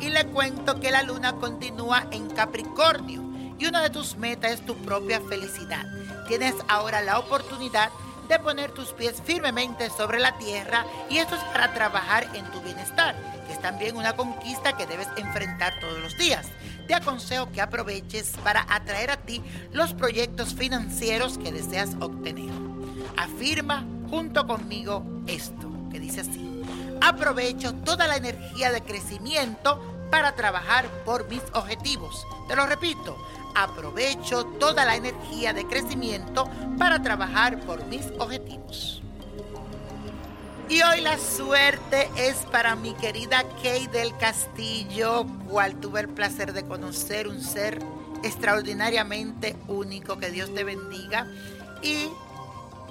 Y le cuento que la luna continúa en Capricornio y una de tus metas es tu propia felicidad. Tienes ahora la oportunidad de poner tus pies firmemente sobre la tierra y esto es para trabajar en tu bienestar, que es también una conquista que debes enfrentar todos los días. Te aconsejo que aproveches para atraer a ti los proyectos financieros que deseas obtener. Afirma junto conmigo esto, que dice así. Aprovecho toda la energía de crecimiento para trabajar por mis objetivos. Te lo repito, aprovecho toda la energía de crecimiento para trabajar por mis objetivos. Y hoy la suerte es para mi querida Kay del Castillo, cual tuve el placer de conocer, un ser extraordinariamente único, que Dios te bendiga. Y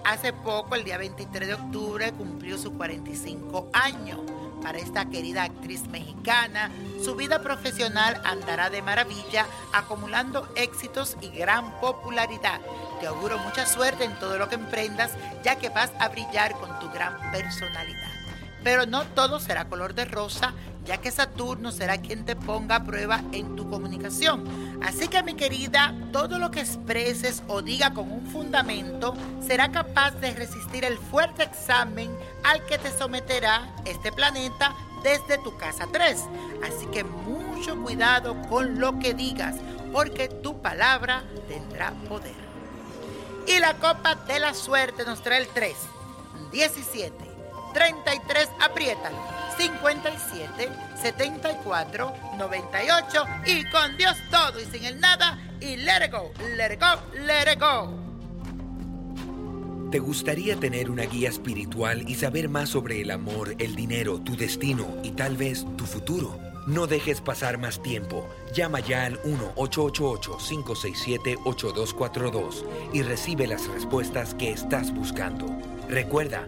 hace poco, el día 23 de octubre, cumplió sus 45 años. Para esta querida actriz mexicana, su vida profesional andará de maravilla, acumulando éxitos y gran popularidad. Te auguro mucha suerte en todo lo que emprendas, ya que vas a brillar con tu gran personalidad. Pero no todo será color de rosa, ya que Saturno será quien te ponga a prueba en tu comunicación. Así que mi querida, todo lo que expreses o diga con un fundamento será capaz de resistir el fuerte examen al que te someterá este planeta desde tu casa 3. Así que mucho cuidado con lo que digas, porque tu palabra tendrá poder. Y la copa de la suerte nos trae el 3, 17, 33, apriétalo, 57, 74, 98 y con Dios todo y sin el nada y let it go, let it go, let it go. ¿Te gustaría tener una guía espiritual y saber más sobre el amor, el dinero, tu destino y tal vez tu futuro? No dejes pasar más tiempo. Llama ya al 1-888-567-8242 y recibe las respuestas que estás buscando. Recuerda,